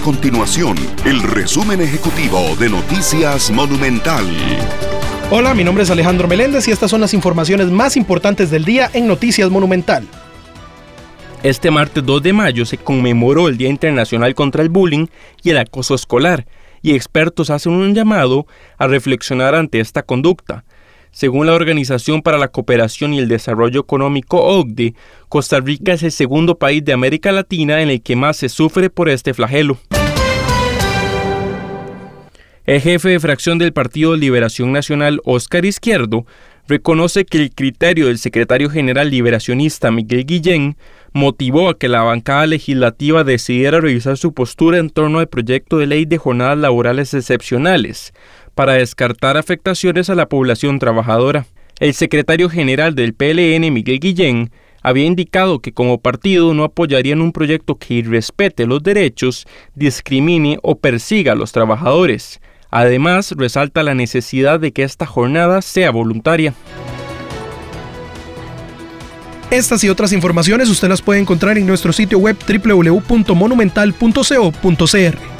continuación el resumen ejecutivo de Noticias Monumental. Hola, mi nombre es Alejandro Meléndez y estas son las informaciones más importantes del día en Noticias Monumental. Este martes 2 de mayo se conmemoró el Día Internacional contra el Bullying y el Acoso Escolar, y expertos hacen un llamado a reflexionar ante esta conducta. Según la Organización para la Cooperación y el Desarrollo Económico OCDE, Costa Rica es el segundo país de América Latina en el que más se sufre por este flagelo. El jefe de fracción del Partido Liberación Nacional, Óscar Izquierdo, reconoce que el criterio del secretario general liberacionista Miguel Guillén motivó a que la bancada legislativa decidiera revisar su postura en torno al proyecto de ley de jornadas laborales excepcionales, para descartar afectaciones a la población trabajadora. El secretario general del PLN, Miguel Guillén, había indicado que como partido no apoyarían un proyecto que irrespete los derechos, discrimine o persiga a los trabajadores. Además, resalta la necesidad de que esta jornada sea voluntaria. Estas y otras informaciones usted las puede encontrar en nuestro sitio web www.monumental.co.cr.